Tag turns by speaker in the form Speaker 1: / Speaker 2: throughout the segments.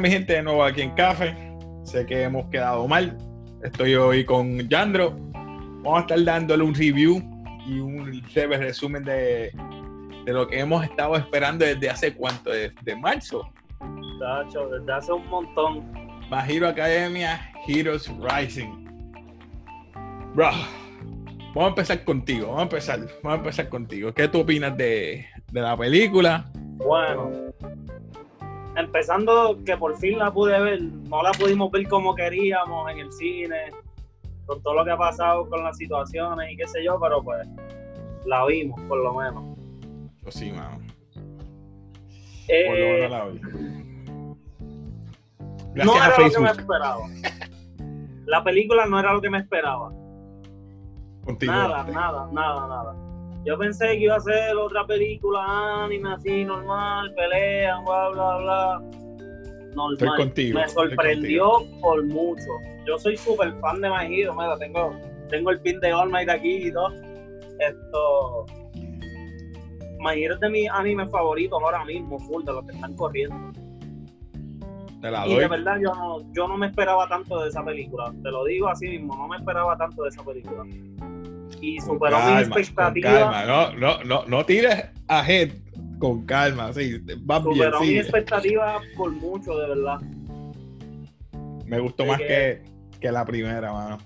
Speaker 1: Mi gente, de nuevo aquí en Café. Sé que hemos quedado mal. Estoy hoy con Yandro. Vamos a estar dándole un review y un breve resumen de, de lo que hemos estado esperando desde hace cuánto, desde marzo.
Speaker 2: Tacho, desde hace un montón.
Speaker 1: Hero Academia, Heroes Rising. Bro, vamos a empezar contigo. Vamos a empezar, vamos a empezar contigo. ¿Qué tú opinas de, de la película?
Speaker 2: Bueno, empezando que por fin la pude ver, no la pudimos ver como queríamos en el cine, con todo lo que ha pasado con las situaciones y qué sé yo, pero pues la vimos por lo menos.
Speaker 1: Yo sí, mano.
Speaker 2: Eh,
Speaker 1: Por lo menos la vi.
Speaker 2: no
Speaker 1: a
Speaker 2: era lo que me esperaba. La película no era lo que me esperaba.
Speaker 1: Contigo.
Speaker 2: Nada, nada, nada, nada. Yo pensé que iba a ser otra película anime así, normal, pelean, bla, bla, bla. Normal.
Speaker 1: Estoy contigo,
Speaker 2: Me sorprendió por mucho. Yo soy súper fan de My Hero, mira, tengo, tengo el pin de All Might aquí y todo. Esto. My Hero es de mis animes favoritos ahora mismo, full, de los que están corriendo.
Speaker 1: Te la
Speaker 2: Y
Speaker 1: doy.
Speaker 2: de verdad yo no, yo no me esperaba tanto de esa película. Te lo digo así mismo, no me esperaba tanto de esa película. Y superó mis expectativas.
Speaker 1: calma. No, no, no, no tires ahead con calma, sí, vas bien,
Speaker 2: superó mis
Speaker 1: sí.
Speaker 2: expectativas por mucho, de verdad.
Speaker 1: Me gustó
Speaker 2: de
Speaker 1: más
Speaker 2: que-
Speaker 1: que, la primera, mano.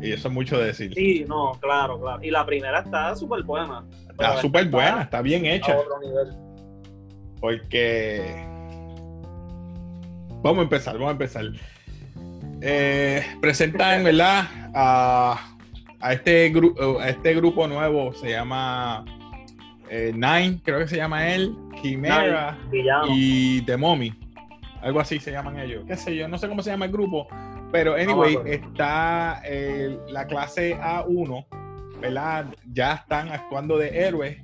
Speaker 1: Y eso es mucho decir.
Speaker 2: Sí, no, claro, claro. Y la primera está súper buena.
Speaker 1: Está súper buena, está bien
Speaker 2: A
Speaker 1: hecha.
Speaker 2: otro nivel.
Speaker 1: Porque. Vamos a empezar, vamos a empezar. Eh, presentan, ¿verdad? A, a este, gru- a este grupo nuevo, se llama eh, Nine, creo que se llama él, Chimera
Speaker 2: Villano.
Speaker 1: y The Mommy. Algo así se llaman ellos. Qué sé yo, no sé cómo se llama el grupo. Pero, anyway, está eh, la clase A1, ¿verdad? Ya están actuando de héroes,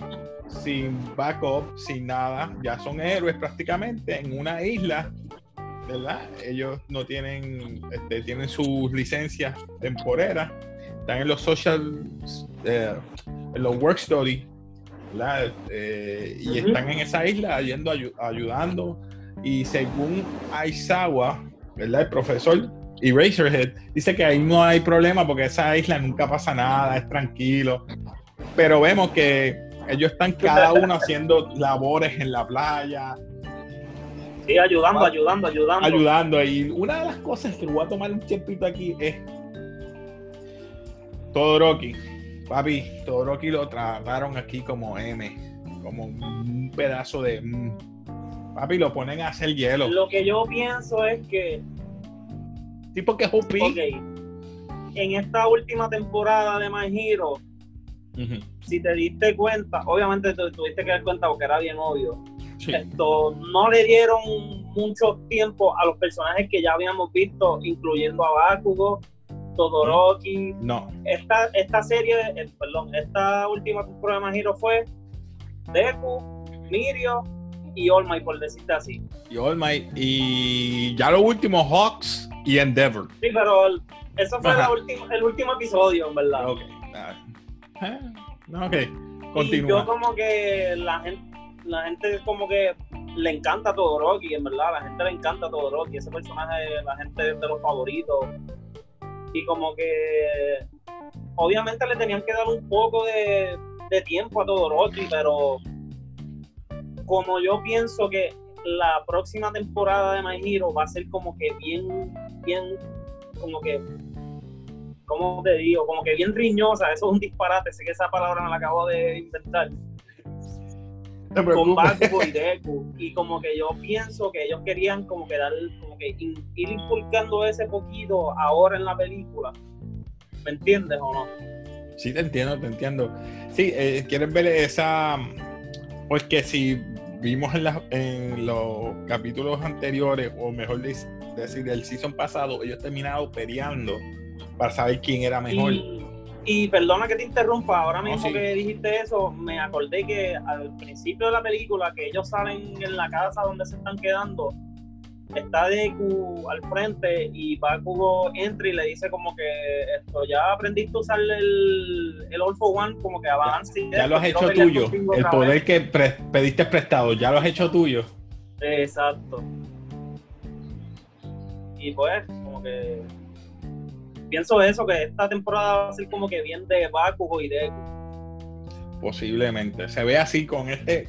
Speaker 1: sin backup, sin nada. Ya son héroes prácticamente en una isla, ¿verdad? Ellos no tienen, este, tienen sus licencias temporeras. Están en los social, eh, en los work study, ¿verdad? Eh, y están en esa isla yendo, ayu- ayudando. Y según Aizawa, ¿verdad? El profesor y Razorhead, dice que ahí no hay problema porque esa isla nunca pasa nada, es tranquilo. Pero vemos que ellos están cada uno haciendo labores en la playa,
Speaker 2: Sí, ayudando, ayudando, ayudando.
Speaker 1: ayudando. Y una de las cosas que voy a tomar un tiempito aquí es Todoroki. Papi, Todoroki lo trataron aquí como M, como un pedazo de... Papi, lo ponen a hacer hielo.
Speaker 2: Lo que yo pienso es que,
Speaker 1: Sí, porque es OP.
Speaker 2: ok, en esta última temporada de My Hero, si te diste cuenta, obviamente te tuviste que dar cuenta porque era bien obvio.
Speaker 1: Sí.
Speaker 2: Esto no le dieron mucho tiempo a los personajes que ya habíamos visto, incluyendo a Bakugo, Todoroki.
Speaker 1: No,
Speaker 2: Esta, esta serie, eh, perdón, esta última temporada de My Hero fue Deku, Mirio y All Might, por decirte así.
Speaker 1: y All Might. Y ya lo último, Hawks y Endeavor.
Speaker 2: Sí, pero el- eso fue la el último episodio, en verdad.
Speaker 1: Ok. ah, eh, ok.
Speaker 2: Y
Speaker 1: Continúa.
Speaker 2: yo como que la gente, la gente como que le encanta Todoroki, en verdad, la gente le encanta Todoroki, ese personaje, la gente es de los favoritos. Y como que obviamente le tenían que dar un poco de, tiempo a Todoroki, pero como yo pienso que la próxima temporada de My Hero va a ser como que bien, bien, como que, ¿cómo te digo? Como que bien riñosa, eso es un disparate, sé que esa palabra me la acabo de inventar
Speaker 1: No
Speaker 2: con
Speaker 1: preocupes.
Speaker 2: Bakugo y Deku y como que yo pienso que ellos querían como que dar como que in- ir inculcando ese poquito ahora en la película ¿me entiendes o no?
Speaker 1: Sí, te entiendo, te entiendo. Sí, eh, quieres ver esa. Porque si vimos en, los capítulos anteriores, o mejor decir, el season pasado, ellos terminaron peleando para saber quién era mejor.
Speaker 2: Y, y perdona que te interrumpa, ahora mismo
Speaker 1: sí.
Speaker 2: que dijiste eso, me acordé que al principio de la película, que ellos salen en la casa donde se están quedando, está Deku al frente y Bakugo entra y le dice como que esto, ya aprendiste a usar el, el All for One, como que avance.
Speaker 1: Ya
Speaker 2: esto,
Speaker 1: lo has hecho tuyo. El poder
Speaker 2: vez.
Speaker 1: que pre- pediste prestado, ya lo has hecho tuyo.
Speaker 2: Exacto. Y pues, como que pienso eso, que esta temporada va a ser como que bien de Bakugo y Deku.
Speaker 1: Posiblemente. Se ve así con este.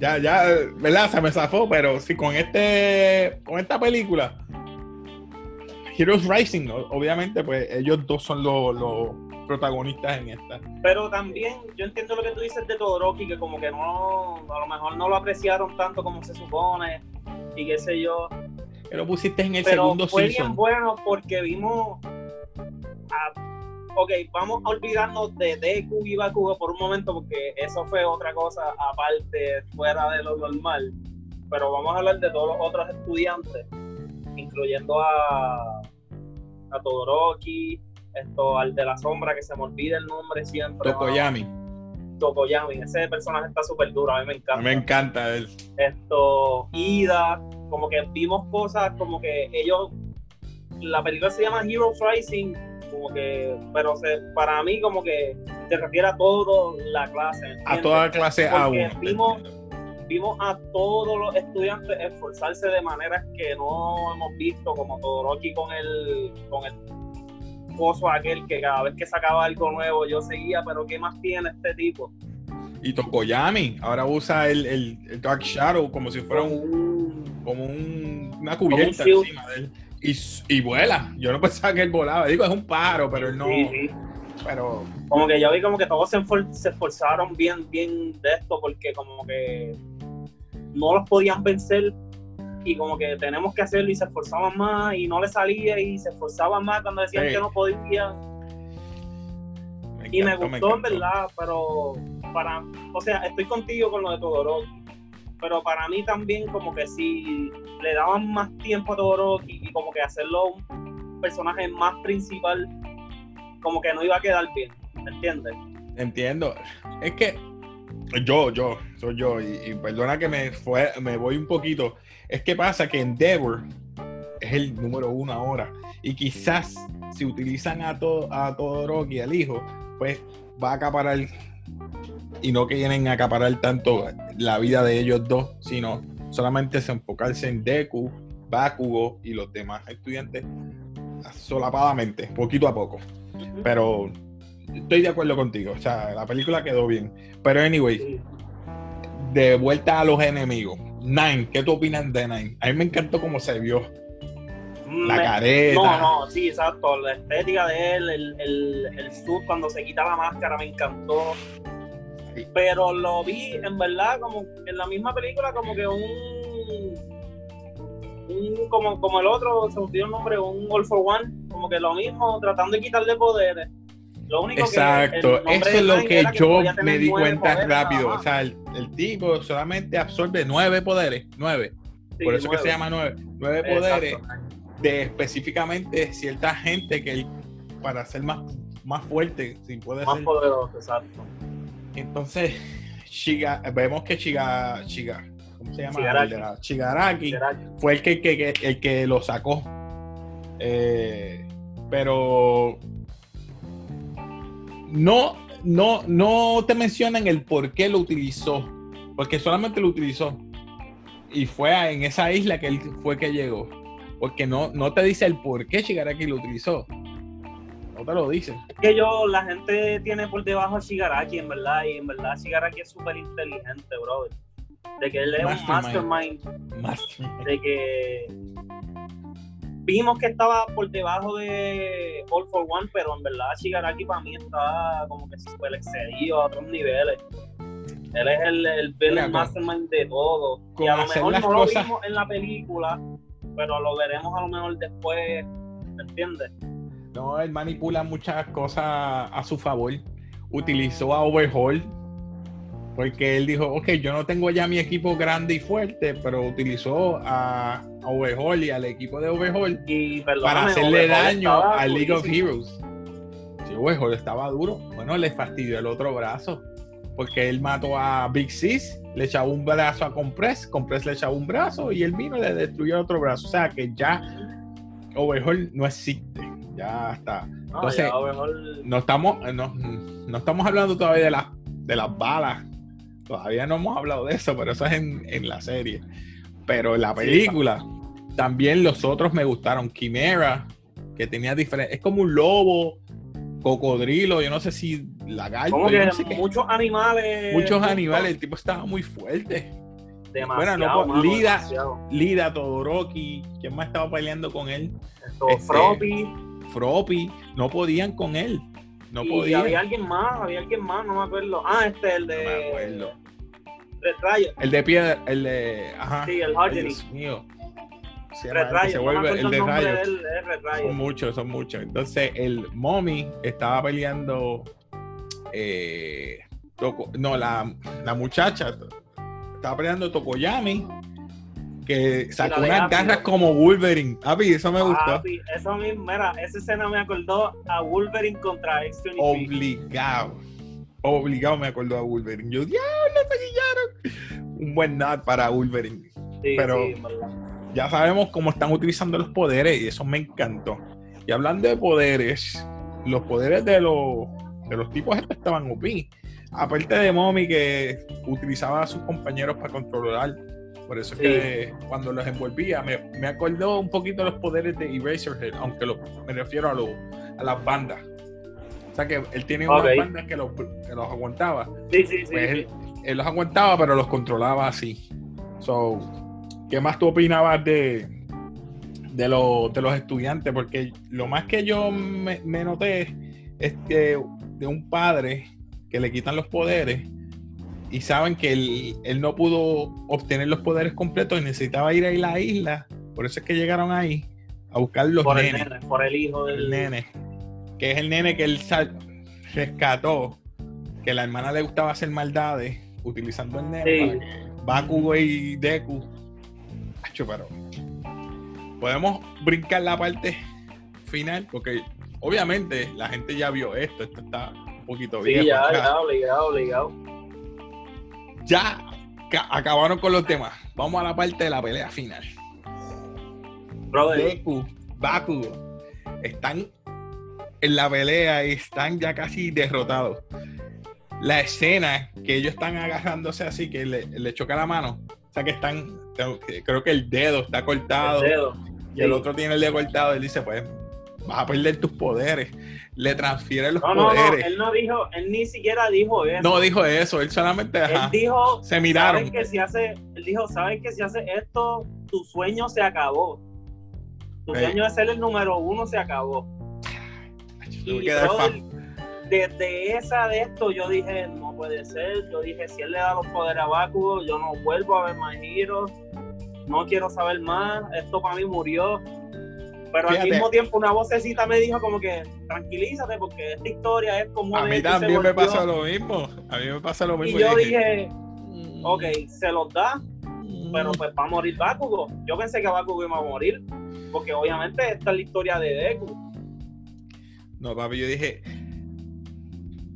Speaker 1: Ya, ya, ¿verdad? Se me zafó, pero sí, con este. Con esta película. Heroes Rising, obviamente, pues ellos dos son los, los protagonistas en esta.
Speaker 2: Pero también yo entiendo lo que tú dices de Todoroki, que como que no, a lo mejor no lo apreciaron tanto como se supone, y qué sé yo.
Speaker 1: Que lo pusiste en el
Speaker 2: Pero
Speaker 1: segundo
Speaker 2: fue
Speaker 1: season.
Speaker 2: bien bueno porque vimos Ok, vamos a olvidarnos de Deku y Bakugo por un momento porque eso fue otra cosa aparte, fuera de lo normal. Pero vamos a hablar de todos los otros estudiantes, incluyendo a, a Todoroki, esto, al de la sombra, que se me olvida el nombre siempre.
Speaker 1: Tokoyami.
Speaker 2: Tokoyami, ese personaje está súper duro, a mí me
Speaker 1: A
Speaker 2: encanta
Speaker 1: mí me encanta él.
Speaker 2: esto, Ida, como que vimos cosas como que ellos, la película se llama Heroes Rising, como que, pero se, para mí como que se refiere a toda la clase.
Speaker 1: A toda clase
Speaker 2: Porque
Speaker 1: A1.
Speaker 2: vimos, vimos a todos los estudiantes esforzarse de maneras que no hemos visto, como Todoroki con el, con el coso aquel que cada vez que sacaba algo nuevo yo seguía, pero ¿qué más tiene este tipo?
Speaker 1: Y Tokoyami ahora usa el, el- el Dark Shadow como si fuera un, como un- una cubierta encima de él. Y, y vuela. Yo no pensaba que él volaba. Digo, es un pájaro, pero él no.
Speaker 2: Sí, sí.
Speaker 1: Pero
Speaker 2: como que yo vi como que todos se, esforzaron bien, bien de esto, porque como que no los podían vencer y como que tenemos que hacerlo y se esforzaban más y no les salía y se esforzaban más cuando decían
Speaker 1: Sí.
Speaker 2: que no podían. Y me gustó en verdad, pero para, o sea, estoy contigo con lo de Todoroki, pero para mí también como que si le daban más tiempo a Todoroki y como que hacerlo un personaje más principal, como que no iba a quedar bien, ¿me entiendes?
Speaker 1: Entiendo. Es que yo, yo, soy yo, y, perdona que me, fue, me voy un poquito. Es que pasa que Endeavor es el número uno ahora. Y quizás si utilizan a, to, a Todoroki, al hijo, pues va a acaparar. Y no quieren acaparar tanto la vida de ellos dos, sino solamente se enfocarse en Deku, Bakugo y los demás estudiantes solapadamente, poquito a poco. Pero estoy de acuerdo contigo. O sea, la película quedó bien. Pero anyway, de vuelta a los enemigos. Nine, ¿qué tú opinas de Nine? A mí me encantó cómo se vio. La careta.
Speaker 2: No, no, sí, exacto. La estética de él, el, el, el suit cuando se quita la máscara me encantó.
Speaker 1: Sí.
Speaker 2: Pero lo vi, en verdad, como en la misma película, como que un. un como, como el otro, se me olvidó el nombre, un All for One, como que lo mismo, tratando de quitarle poderes. Lo único
Speaker 1: Exacto,
Speaker 2: que.
Speaker 1: eso es lo que yo me di cuenta
Speaker 2: poderes
Speaker 1: rápido. O sea, el, el tipo solamente absorbe nueve poderes. Nueve.
Speaker 2: Sí,
Speaker 1: Por eso que se llama nueve. Nueve
Speaker 2: Exacto.
Speaker 1: poderes de específicamente cierta gente que él, para ser más, más fuerte, si puede
Speaker 2: Más
Speaker 1: ser.
Speaker 2: poderoso, exacto.
Speaker 1: Entonces, Shiga, vemos que Shiga, Shiga, ¿cómo se llama?
Speaker 2: Shigaraki.
Speaker 1: Fue el que, el que lo sacó. Eh, pero no, no, no te mencionan el por qué lo utilizó. Porque solamente lo utilizó. Y fue en esa isla que él fue que llegó. Porque no, no te dice el por qué Shigaraki lo utilizó. No te lo dice.
Speaker 2: Es que yo, la gente tiene por debajo a Shigaraki, en verdad, y en verdad Shigaraki es súper inteligente, brother. De que él es un
Speaker 1: Mastermind.
Speaker 2: mastermind,
Speaker 1: Más.
Speaker 2: de que vimos que estaba por debajo de All for One, pero en verdad Shigaraki para mí está como que súper excedido a otros niveles. Él es el, el villain
Speaker 1: Mira, con-
Speaker 2: mastermind de todo. Y a lo mejor no lo vimos en la película, pero lo veremos a lo mejor después, ¿me entiendes?
Speaker 1: No, él manipula muchas cosas a su favor. Utilizó a Overhaul. Porque él dijo, ok, yo no tengo ya mi equipo grande y fuerte, pero utilizó a, a Overhaul y al equipo de Overhaul
Speaker 2: Y
Speaker 1: para hacerle
Speaker 2: Overhaul
Speaker 1: daño al League of. Heroes. Si Overhaul estaba duro, bueno, le fastidió el otro brazo. Porque él mató a Big Sis, le echaba un brazo a Compress, Compress le echaba un brazo y él vino y le destruyó el otro brazo. O sea que ya Overhaul no existe. Ya está.
Speaker 2: No,
Speaker 1: Entonces,
Speaker 2: ya
Speaker 1: no estamos, eh, no, no estamos hablando todavía de las de las balas. Todavía no hemos hablado de eso, pero eso es en, en la serie. Pero en la película, también los otros me gustaron. Chimera, que tenía diferentes. Es como un lobo, cocodrilo, yo no sé si lagarto. No sé qué.
Speaker 2: muchos animales.
Speaker 1: Muchos animales, el tipo estaba muy fuerte.
Speaker 2: Demasiado,
Speaker 1: Bueno, no,
Speaker 2: mano,
Speaker 1: Lida.
Speaker 2: demasiado.
Speaker 1: Lida, Todoroki, ¿quién más estaba peleando con él?
Speaker 2: Esto,
Speaker 1: Este,
Speaker 2: Froppy.
Speaker 1: Froppy, no podían con él. No
Speaker 2: y
Speaker 1: podían.
Speaker 2: había alguien más, había alguien más, no me acuerdo. Ah, este, el
Speaker 1: No me
Speaker 2: de.
Speaker 1: acuerdo.
Speaker 2: Red.
Speaker 1: El de piedra, el de. Ajá.
Speaker 2: Sí, el Hardening.
Speaker 1: Dios mío. Se,
Speaker 2: Red
Speaker 1: se vuelve el de
Speaker 2: Rayo.
Speaker 1: Son muchos, son muchos. Entonces, el mommy estaba peleando. eh, no, la, la muchacha estaba peleando Tokoyami. Que sacó unas garras como Wolverine. Api, eso me gustó.
Speaker 2: Papi, eso mismo, mira, esa escena me acordó a Wolverine contra X-23.
Speaker 1: Obligado. Obligado me acordó a Wolverine. Yo, diablo, se guillaron. Un buen nod para Wolverine.
Speaker 2: Sí,
Speaker 1: pero-
Speaker 2: sí,
Speaker 1: ya sabemos cómo están utilizando los poderes y eso me encantó. Y hablando de poderes, los poderes de los, de los tipos estos estaban OP. Aparte de Mommy que utilizaba a sus compañeros para controlar. Por eso es
Speaker 2: Sí.
Speaker 1: que cuando los envolvía me, me acordó un poquito los poderes de Eraserhead, aunque lo- me refiero a, lo- a las bandas. O sea que él tiene unas bandas que los, que los aguantaba.
Speaker 2: Sí, sí, sí.
Speaker 1: Pues
Speaker 2: sí.
Speaker 1: él, él los aguantaba, pero los controlaba así. So, ¿qué más tú opinabas de, de, lo- de los estudiantes? Porque lo más que yo me, me noté es que de un padre que le quitan los poderes y saben que él, él no pudo obtener los poderes completos y necesitaba ir a la isla. Por eso es que llegaron ahí a buscar los
Speaker 2: por el
Speaker 1: nenes
Speaker 2: nene, por el hijo del
Speaker 1: el nene, que es el nene que él sal- rescató, que la hermana le gustaba hacer maldades utilizando el nene
Speaker 2: Sí.
Speaker 1: Bakugo y Deku. Acho, pero podemos brincar la parte final porque obviamente la gente ya vio esto, esto está un poquito
Speaker 2: Sí,
Speaker 1: viejo.
Speaker 2: ya,
Speaker 1: ya.
Speaker 2: ya, obligado, obligado.
Speaker 1: Ya ca- acabaron con los temas. Vamos a la parte de la pelea final.
Speaker 2: Brother,
Speaker 1: Deku, Bakugo están en la pelea y están ya casi derrotados. La escena que ellos están agarrándose así, que le, le choca la mano, o sea que están, creo que el dedo está cortado
Speaker 2: el dedo.
Speaker 1: y el
Speaker 2: Sí.
Speaker 1: otro tiene el dedo cortado. Él dice, pues vas a perder tus poderes. Le transfiere los
Speaker 2: No, no, no,
Speaker 1: poderes.
Speaker 2: él no dijo, él ni siquiera dijo eso.
Speaker 1: No dijo eso, él solamente ajá,
Speaker 2: Él dijo,
Speaker 1: se miraron.
Speaker 2: ¿sabes que si hace, él dijo, sabes que si hace esto, tu sueño se acabó. Tu sueño de ser el número uno se acabó.
Speaker 1: Tuve
Speaker 2: Y desde esa de esto yo dije, no puede ser. Yo dije, si él le da los poderes a Bakugo, yo no vuelvo a ver más giros. No quiero saber más. Esto para mí murió. Pero
Speaker 1: Fíjate.
Speaker 2: al mismo tiempo una vocecita me dijo como que tranquilízate porque esta historia es como
Speaker 1: A mí también me
Speaker 2: volvió".
Speaker 1: pasa lo mismo. A mí me pasa lo
Speaker 2: Y
Speaker 1: mismo.
Speaker 2: yo
Speaker 1: dije, "Mm,
Speaker 2: ok, se los da,
Speaker 1: mm".
Speaker 2: pero pues va a morir Bakugo. Yo pensé que Bakugo iba a morir, porque obviamente esta es la historia de Deku.
Speaker 1: No, papi, yo dije.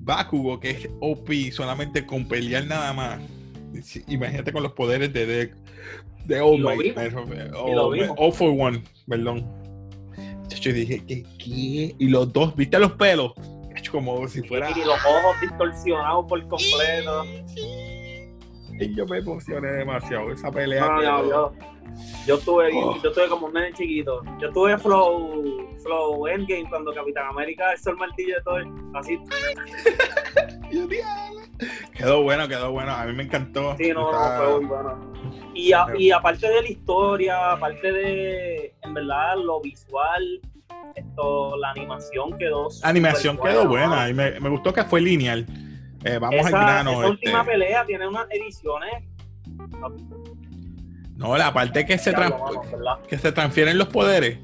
Speaker 1: Bakugo, que es OP solamente con pelear nada más. Imagínate con los poderes de Deku. De All
Speaker 2: Y lo vimos.
Speaker 1: All,
Speaker 2: vimos.
Speaker 1: All for One, perdón. Yo dije, ¿qué, ¿qué? Y los dos, ¿viste los pelos? Como si fuera.
Speaker 2: Y los ojos distorsionados por completo.
Speaker 1: Y yo me emocioné demasiado. Esa pelea.
Speaker 2: No, no,
Speaker 1: quedó-
Speaker 2: yo, yo estuve,
Speaker 1: Oh.
Speaker 2: yo estuve como un nene chiquito. Yo estuve flow, flow Endgame cuando Capitán América alzó el martillo de todo, así.
Speaker 1: Quedó bueno, quedó bueno. A mí me encantó.
Speaker 2: Sí, no, no, fue muy bueno. Y, a- y aparte de la historia, aparte de, en verdad, lo visual, esto, la animación quedó.
Speaker 1: La animación quedó
Speaker 2: buena,
Speaker 1: buena y me, me gustó que fue lineal. Eh, vamos
Speaker 2: Esa,
Speaker 1: al grano.
Speaker 2: esa
Speaker 1: este.
Speaker 2: última pelea tiene unas ediciones.
Speaker 1: No, la parte que se, que se transfieren los poderes.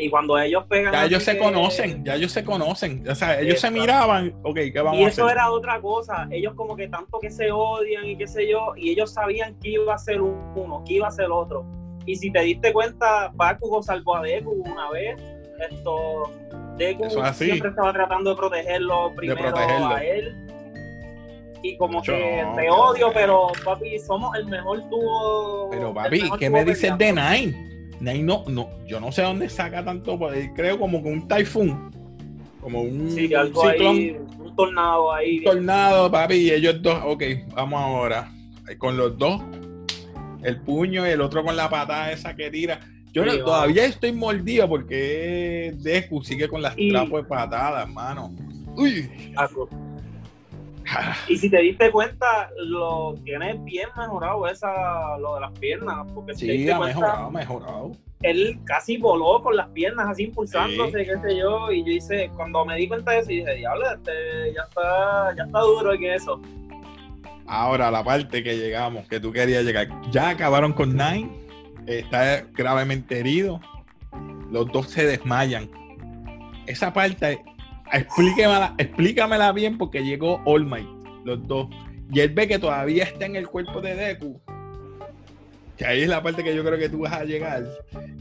Speaker 2: Y cuando ellos pegan.
Speaker 1: Ya ellos se
Speaker 2: que-
Speaker 1: conocen, ya ellos se conocen. O sea, ellos se miraban. Ok, ¿qué vamos
Speaker 2: Y
Speaker 1: a
Speaker 2: eso
Speaker 1: hacer?
Speaker 2: era otra cosa. Ellos como que tanto que se odian y qué sé yo, y ellos sabían que iba a ser uno, que iba a ser otro. Y si te diste cuenta, Bakugo salvó a Deku una vez. Esto, Deku
Speaker 1: Eso es
Speaker 2: siempre estaba tratando de protegerlo primero
Speaker 1: protegerlo.
Speaker 2: a él. Y como
Speaker 1: Yo
Speaker 2: que te odio, pero papi, somos el mejor dúo.
Speaker 1: Pero papi, ¿qué me dices de
Speaker 2: peleando.
Speaker 1: Nine no, no, yo no sé dónde saca tanto poder. Creo como con un typhoon. Como un
Speaker 2: Sí, algo
Speaker 1: ciclón.
Speaker 2: ahí, un tornado ahí.
Speaker 1: tornado, papi, y ellos dos, ok, vamos ahora. Con los dos, el puño y el otro con la patada esa que tira. Yo
Speaker 2: Sí,
Speaker 1: no-
Speaker 2: va.
Speaker 1: todavía estoy mordido porque Deku sigue con las
Speaker 2: Y-
Speaker 1: trapos de patadas, hermano. Uy.
Speaker 2: Acu. Y si te diste cuenta, lo tienes bien mejorado esa, lo de las piernas, porque si te
Speaker 1: Sí,
Speaker 2: diste
Speaker 1: ha
Speaker 2: cuenta,
Speaker 1: mejorado, mejorado.
Speaker 2: él casi voló con las piernas así impulsándose, qué sé yo, y yo hice, cuando me di cuenta de eso, dije, diablo, este ya está, ya está duro que eso.
Speaker 1: Ahora, la parte que llegamos, que tú querías llegar. Ya acabaron con Nine. Está gravemente herido. Los dos se desmayan. Esa parte, explíquemela, explícamela bien porque llegó All Might, los dos. Y él ve que todavía está en el cuerpo de Deku. Que ahí es la parte que yo creo que tú vas a llegar.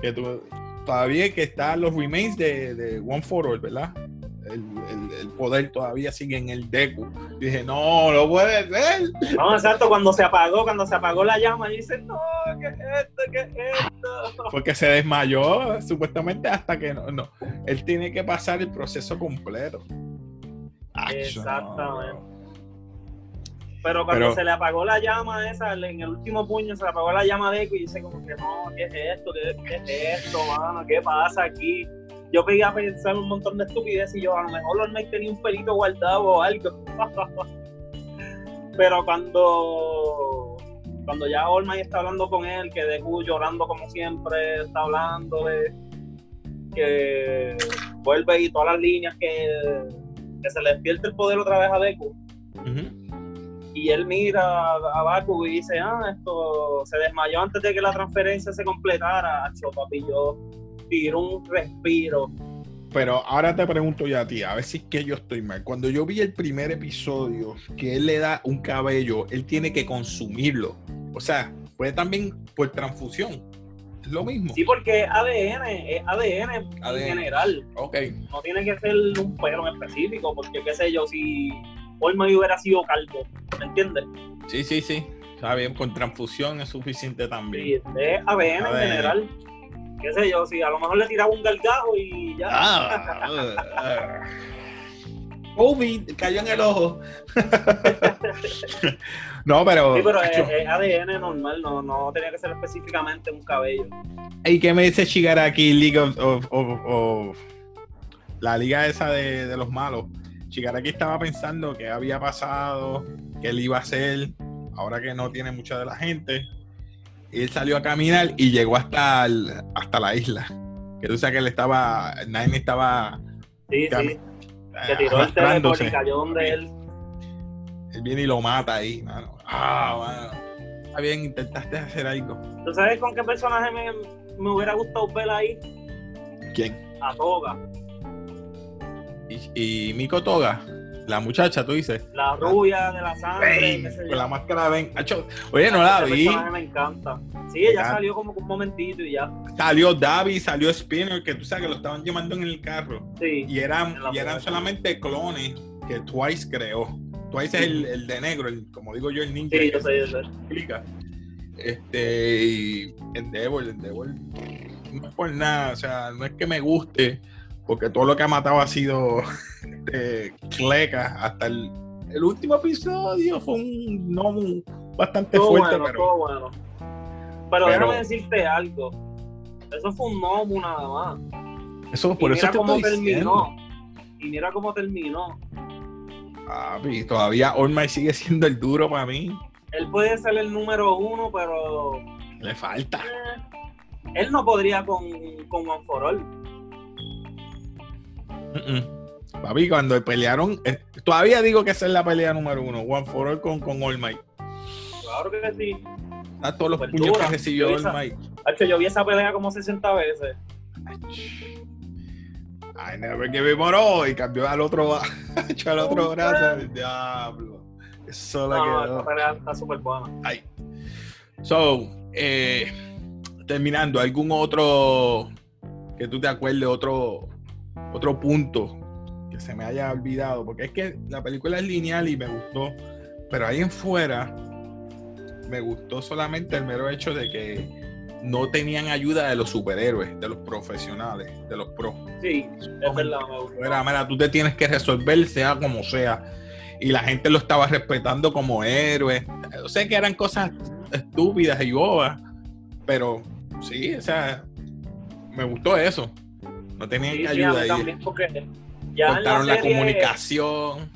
Speaker 1: Que tú, todavía que están los remains de, de One for All, ¿verdad? El, el- el poder todavía sigue en el Deku. Yo dije, no, no puede ser.
Speaker 2: No, exacto, cuando se apagó, cuando se apagó la llama, y dice, no, ¿qué es esto? ¿Qué es esto?
Speaker 1: Porque se desmayó supuestamente hasta que no, no. Él tiene que pasar el proceso completo. Acho,
Speaker 2: Exactamente. Pero cuando
Speaker 1: Pero-
Speaker 2: se le apagó la llama esa, en el último puño se le apagó la llama de Echo y dice como que no, ¿qué es esto? ¿Qué, qué es esto, mano? ¿Qué pasa aquí? Yo pegué a pensar un montón de estupidez y yo a lo mejor All tenía un pelito guardado o algo. Pero cuando cuando ya All Might está hablando con él, que Deku llorando como siempre, está hablando de que vuelve y todas las líneas que, que se le despierta el poder otra vez a Deku y él mira a Baku y dice, ah, esto se desmayó antes de que la transferencia se completara. Acho, papi, yo tiro un respiro.
Speaker 1: Pero ahora te pregunto yo a ti, a ver si es que yo estoy mal. Cuando yo vi el primer episodio, que él le da un cabello, él tiene que consumirlo. O sea, puede también por transfusión. Es lo mismo.
Speaker 2: Sí, porque es ADN, es ADN,
Speaker 1: ADN.
Speaker 2: en general.
Speaker 1: Ok.
Speaker 2: No tiene que ser un pelo en específico, porque qué sé yo, si Olmay hubiera sido calvo, ¿me entiendes?
Speaker 1: Sí, sí, sí. Está bien, con transfusión es suficiente también.
Speaker 2: Sí, es ADN en general. Qué sé yo, si a lo mejor le tiraba un gargajo y ya.
Speaker 1: Ah. COVID cayó en el ojo. no, pero.
Speaker 2: Sí, pero es, ADN normal, no, no tenía que ser específicamente un cabello.
Speaker 1: ¿Y qué me dice Shigaraki League of, of- of- of- la liga esa de, de los malos? Shigaraki estaba pensando que había pasado, que él iba a hacer, ahora que no tiene mucha de la gente. Y él salió a caminar y llegó hasta, el- hasta la isla. Que tú sabes que él estaba, Nine estaba
Speaker 2: Sí, sí. Que tiró el
Speaker 1: arrastrándose.
Speaker 2: y cayó donde él.
Speaker 1: Él viene y lo mata ahí, mano. Ah, mano. Está bien, intentaste hacer algo.
Speaker 2: ¿Tú sabes con qué personaje me, me hubiera gustado ver ahí?
Speaker 1: ¿Quién?
Speaker 2: A Toga.
Speaker 1: Y, y Miko Toga, la muchacha, tú dices.
Speaker 2: La rubia de la sangre.
Speaker 1: Ey,
Speaker 2: qué sé yo.
Speaker 1: con la máscara ven. Oye, no la vi.
Speaker 2: me encanta. Sí, ella
Speaker 1: Ya.
Speaker 2: salió como un momentito y ya.
Speaker 1: Salió Davi, salió Spinner, que tú sabes que lo estaban llevando en el carro.
Speaker 2: Sí.
Speaker 1: Y eran, y eran solamente clones que Twice creó. Twice es el, el de negro, el- como digo yo, el ninja.
Speaker 2: Sí, yo sé, yo sé.
Speaker 1: explica. Este, y Endeavor, Endeavor, no es por nada, o sea, no es que me guste, porque todo lo que ha matado ha sido este, cleca hasta el, el último episodio fue un no bastante
Speaker 2: Todo
Speaker 1: fuerte,
Speaker 2: bueno,
Speaker 1: pero
Speaker 2: todo bueno. Pero,
Speaker 1: pero-
Speaker 2: déjame decirte algo. Eso fue un nomu nada más.
Speaker 1: eso
Speaker 2: Y
Speaker 1: por eso
Speaker 2: mira
Speaker 1: te
Speaker 2: cómo
Speaker 1: estoy diciendo.
Speaker 2: terminó. Y mira cómo terminó.
Speaker 1: Papi, todavía Might sigue siendo el duro para mí.
Speaker 2: Él puede ser el número uno, pero
Speaker 1: Le falta.
Speaker 2: eh, él no podría con, con One for All.
Speaker 1: Papi, cuando pelearon, eh, todavía digo que esa es la pelea número uno, One for All con, con All Might.
Speaker 2: Claro que sí.
Speaker 1: A todos los puños que recibió All Might.
Speaker 2: Yo vi esa pelea como 60 veces.
Speaker 1: I never give him all. Y cambió al otro, al otro
Speaker 2: Oh,
Speaker 1: brazo.
Speaker 2: man.
Speaker 1: El diablo. Eso le
Speaker 2: No,
Speaker 1: quedó.
Speaker 2: pelea está súper buena.
Speaker 1: Ay. So, eh, terminando, ¿algún otro que tú te acuerdes, otro, otro punto que se me haya olvidado? Porque es que la película es lineal y me gustó, pero ahí en fuera me gustó solamente el mero hecho de que no tenían ayuda de los superhéroes, de los profesionales, de los pros.
Speaker 2: Sí, es verdad.
Speaker 1: Mira, mira, tú te tienes que resolver, sea como sea. Y la gente lo estaba respetando como héroe. Yo sé que eran cosas estúpidas y bobas, pero sí, o sea, me gustó eso. No tenían
Speaker 2: Sí,
Speaker 1: ayuda ahí.
Speaker 2: ya en la,
Speaker 1: Cortaron la,
Speaker 2: serie,
Speaker 1: comunicación.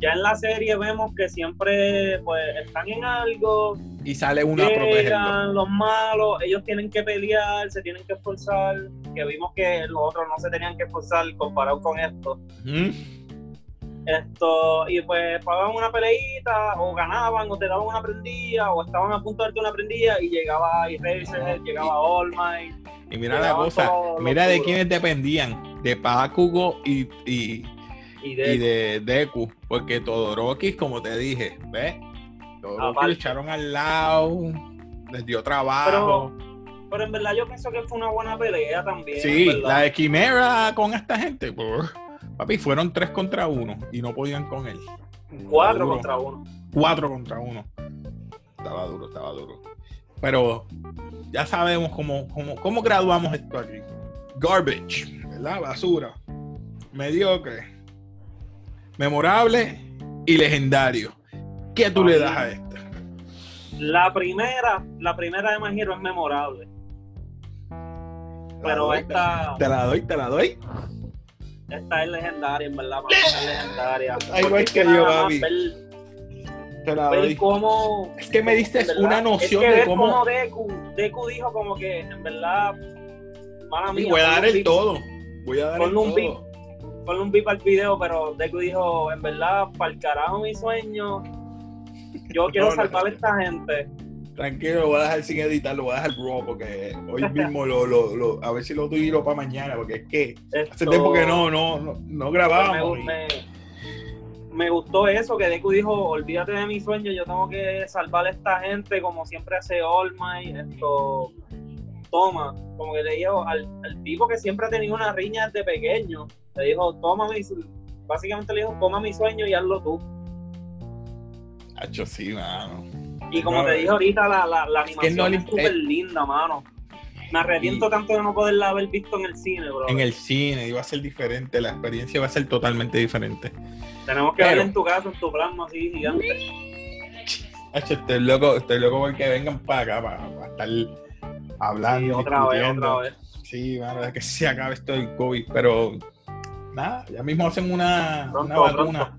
Speaker 2: ya en la serie vemos que siempre pues están en algo,
Speaker 1: Y sale uno a protegerlo.
Speaker 2: llegan los malos, ellos tienen que pelear, se tienen que esforzar, que vimos que los otros no se tenían que esforzar comparado con esto. Esto, y pues pagaban una peleita, o ganaban, o te daban una prendida, o estaban a punto de darte una prendida, y llegaba Eraserhead, llegaba All Might,
Speaker 1: Y mira la cosa, mira de quiénes dependían, de Bakugo y, y,
Speaker 2: y de,
Speaker 1: y de Deku, porque Todoroki, como te dije, ¿ves? Todoroki lo echaron al lado, les dio trabajo.
Speaker 2: Pero en verdad yo pienso que fue una buena pelea también.
Speaker 1: sí, la de Quimera con esta gente, pues, papi, fueron tres contra uno y no podían con él.
Speaker 2: Cuatro contra uno.
Speaker 1: Cuatro contra uno. Estaba duro, estaba duro. Pero ya sabemos cómo, cómo, cómo graduamos esto aquí. Garbage, ¿verdad? Basura. Mediocre. Memorable y legendario. ¿Qué tú le das a esta?
Speaker 2: La primera, la primera de My Hero es memorable. Pero
Speaker 1: doy,
Speaker 2: esta,
Speaker 1: Te la doy, te la doy.
Speaker 2: esta es legendaria, en verdad, es legendaria.
Speaker 1: Ay, igual que yo, Gaby.
Speaker 2: Ver,
Speaker 1: Te la
Speaker 2: ver
Speaker 1: doy.
Speaker 2: cómo.
Speaker 1: Es que me diste una noción
Speaker 2: es que
Speaker 1: de cómo.
Speaker 2: cómo Deku, Deku dijo como que, en verdad, mala mía,
Speaker 1: voy a dar
Speaker 2: un
Speaker 1: el
Speaker 2: beat-
Speaker 1: todo. Voy a dar el
Speaker 2: Ponle un beat.
Speaker 1: todo.
Speaker 2: Ponle un beat al video, pero Deku dijo, en verdad, para el carajo mi sueño, yo quiero
Speaker 1: No, no.
Speaker 2: salvar a esta gente.
Speaker 1: Tranquilo, lo voy a dejar sin editar, lo voy a dejar raw porque hoy mismo lo, lo, lo- a ver si lo tiro para mañana, porque es que hace
Speaker 2: Esto-
Speaker 1: tiempo que no, no, no, no
Speaker 2: me,
Speaker 1: grabábamos. y-
Speaker 2: me- me gustó eso, que Deku dijo, olvídate de mi sueño, yo tengo que salvar a esta gente como siempre hace All Might, esto, toma, como que le dijo al, al tipo que siempre ha tenido una riña desde pequeño, le dijo, toma mi, básicamente le dijo, toma mi sueño y hazlo tú.
Speaker 1: Hacho, sí, mano.
Speaker 2: Y como
Speaker 1: No,
Speaker 2: te dije ahorita, la, la, la animación
Speaker 1: no
Speaker 2: es súper linda, mano. Me arrepiento
Speaker 1: Y-
Speaker 2: tanto de no poderla haber visto en el cine, bro.
Speaker 1: En el cine iba a ser diferente, la experiencia va a ser totalmente diferente.
Speaker 2: Tenemos que
Speaker 1: Pero-
Speaker 2: verla en tu casa, en tu plasma así gigante.
Speaker 1: Estoy loco, estoy loco porque vengan para acá, para, para estar hablando.
Speaker 2: Y otra vez, otra vez.
Speaker 1: Sí, mano, es que se acabe esto del COVID, pero nada, ya mismo hacen una,
Speaker 2: Pronto,
Speaker 1: una vacuna.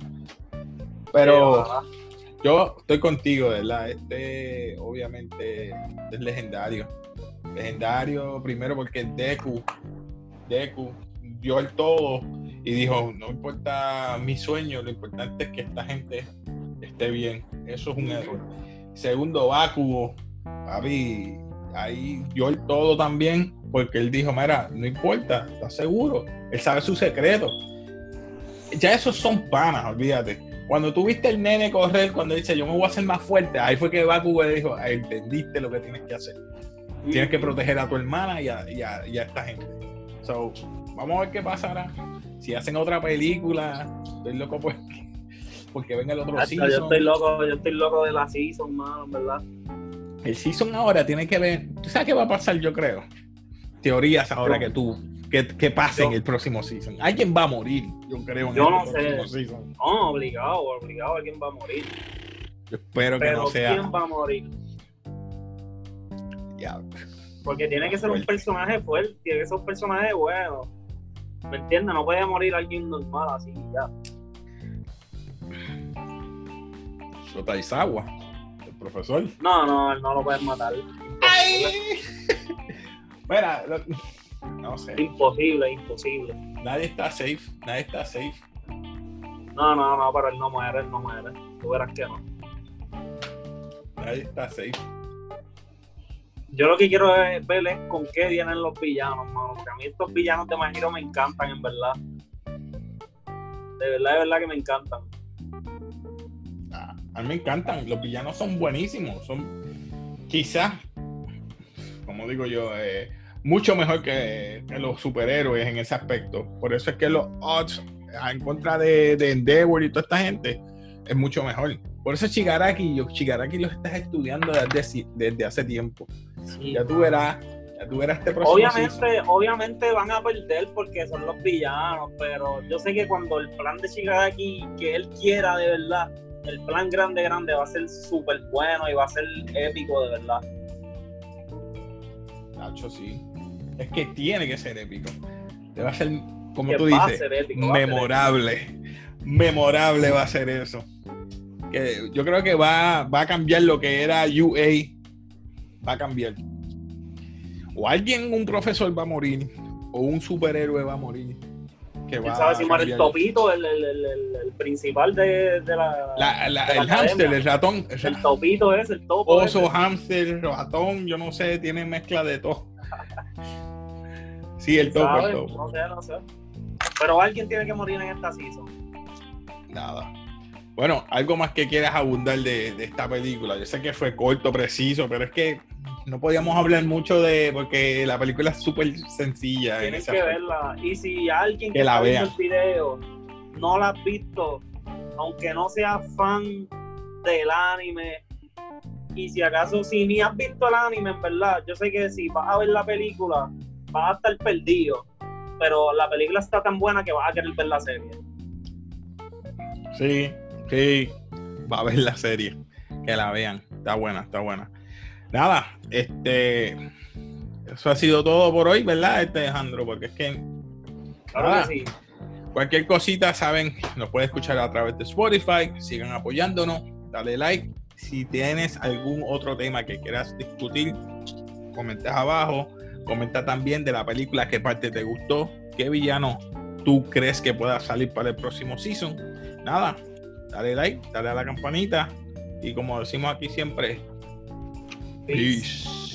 Speaker 1: Pero
Speaker 2: Sí,
Speaker 1: yo estoy contigo, ¿verdad? Este, obviamente, es legendario. Legendario, primero porque Deku, Deku dio el todo y dijo, no importa mi sueño, lo importante es que esta gente esté bien. Eso es un error. Segundo, Bakugo, papi, ahí dio el todo también, porque él dijo, mira, no importa, ¿estás seguro? Él sabe su secreto. Ya esos son panas, olvídate. Cuando tú viste el nene correr, cuando dice, yo me voy a hacer más fuerte, ahí fue que Bakugo dijo, "Ah, entendiste lo que tienes que hacer. Tienes que proteger a tu hermana y a, y a- y a esta gente. So, vamos a ver qué pasará. Si hacen otra película, estoy loco pues, porque venga el otro
Speaker 2: Hacho, yo
Speaker 1: season.
Speaker 2: estoy loco, yo estoy loco de la season, mano, en verdad.
Speaker 1: El season ahora tiene que ver. ¿Tú sabes qué va a pasar? Yo creo. Teorías ahora
Speaker 2: Yo-
Speaker 1: que tú. Que, que pase en el próximo season. Alguien va a morir, yo creo, en
Speaker 2: Yo
Speaker 1: el
Speaker 2: no sé.
Speaker 1: próximo season.
Speaker 2: No, obligado, obligado, alguien va a morir.
Speaker 1: Yo espero que
Speaker 2: Pero
Speaker 1: no sea.
Speaker 2: ¿quién va a morir?
Speaker 1: Ya,
Speaker 2: Porque tiene que ser un personaje fuerte, tiene que ser un personaje bueno. ¿Me entiendes? No puede morir alguien normal así, ya.
Speaker 1: Shotaizawa, el profesor.
Speaker 2: No, no, él no lo pueden matar.
Speaker 1: Mira, lo- no sé.
Speaker 2: Imposible, imposible.
Speaker 1: Nadie está safe. Nadie está safe.
Speaker 2: No, no, no, pero él no muere, él no muere. Tú verás que no.
Speaker 1: Nadie está safe.
Speaker 2: Yo lo que quiero es ver es con qué vienen los villanos, mano. Porque a mí estos villanos de My Hero me encantan, en verdad. De verdad, de verdad que me encantan.
Speaker 1: Ah, a mí me encantan. Los villanos son buenísimos. Son quizás, como digo yo, eh, mucho mejor que, que los superhéroes en ese aspecto. Por eso es que los odds en contra de, de Endeavor y toda esta gente es mucho mejor. Por eso Shigaraki, yo Shigaraki los estás estudiando desde, desde hace tiempo.
Speaker 2: Sí.
Speaker 1: Ya tú verás, ya tú verás este próximo season.
Speaker 2: Obviamente, obviamente van a perder porque son los villanos, pero yo sé que cuando el plan de Shigaraki que él quiera de verdad el plan grande, grande va a ser súper bueno y va a ser épico de verdad.
Speaker 1: Nacho, sí. Es que tiene que ser épico. Te va a ser, como tú dices, memorable. Memorable va a ser eso. Que yo creo que va, va a cambiar lo que era UA. Va a cambiar. O alguien, un profesor va a morir. O un superhéroe va a morir
Speaker 2: que va si el topito, el, el, el, el principal de, de la,
Speaker 1: la, El hámster, el ratón.
Speaker 2: El topito es, el topo.
Speaker 1: Oso, hámster, ratón, yo no sé, tiene mezcla de todo. sí, el topo, el topo.
Speaker 2: No sé, no sé. Pero alguien tiene que morir en esta season.
Speaker 1: Nada. Bueno, algo más que quieras abundar de, de esta película. Yo sé que fue corto, preciso, pero es que no podíamos hablar mucho de porque la película es súper sencilla.
Speaker 2: Tienes que verla. Y si alguien que, la vea el video no la has visto, aunque no sea fan del anime, y si acaso si ni has visto el anime, en verdad, yo sé que si vas a ver la película, vas a estar perdido. Pero la película está tan buena que vas a querer ver la serie.
Speaker 1: Sí, sí, va a ver la serie. Que la vean. Está buena, está buena nada, este. Eso ha sido todo por hoy, ¿verdad, este Alejandro? Porque es que. Cualquier cosita, saben, nos puede escuchar a través de Spotify. Sigan apoyándonos, dale like. Si tienes algún otro tema que quieras discutir, comenta abajo. Comenta también de la película qué parte te gustó, qué villano tú crees que pueda salir para el próximo season. Nada, dale like, dale a la campanita y como decimos aquí siempre, peace.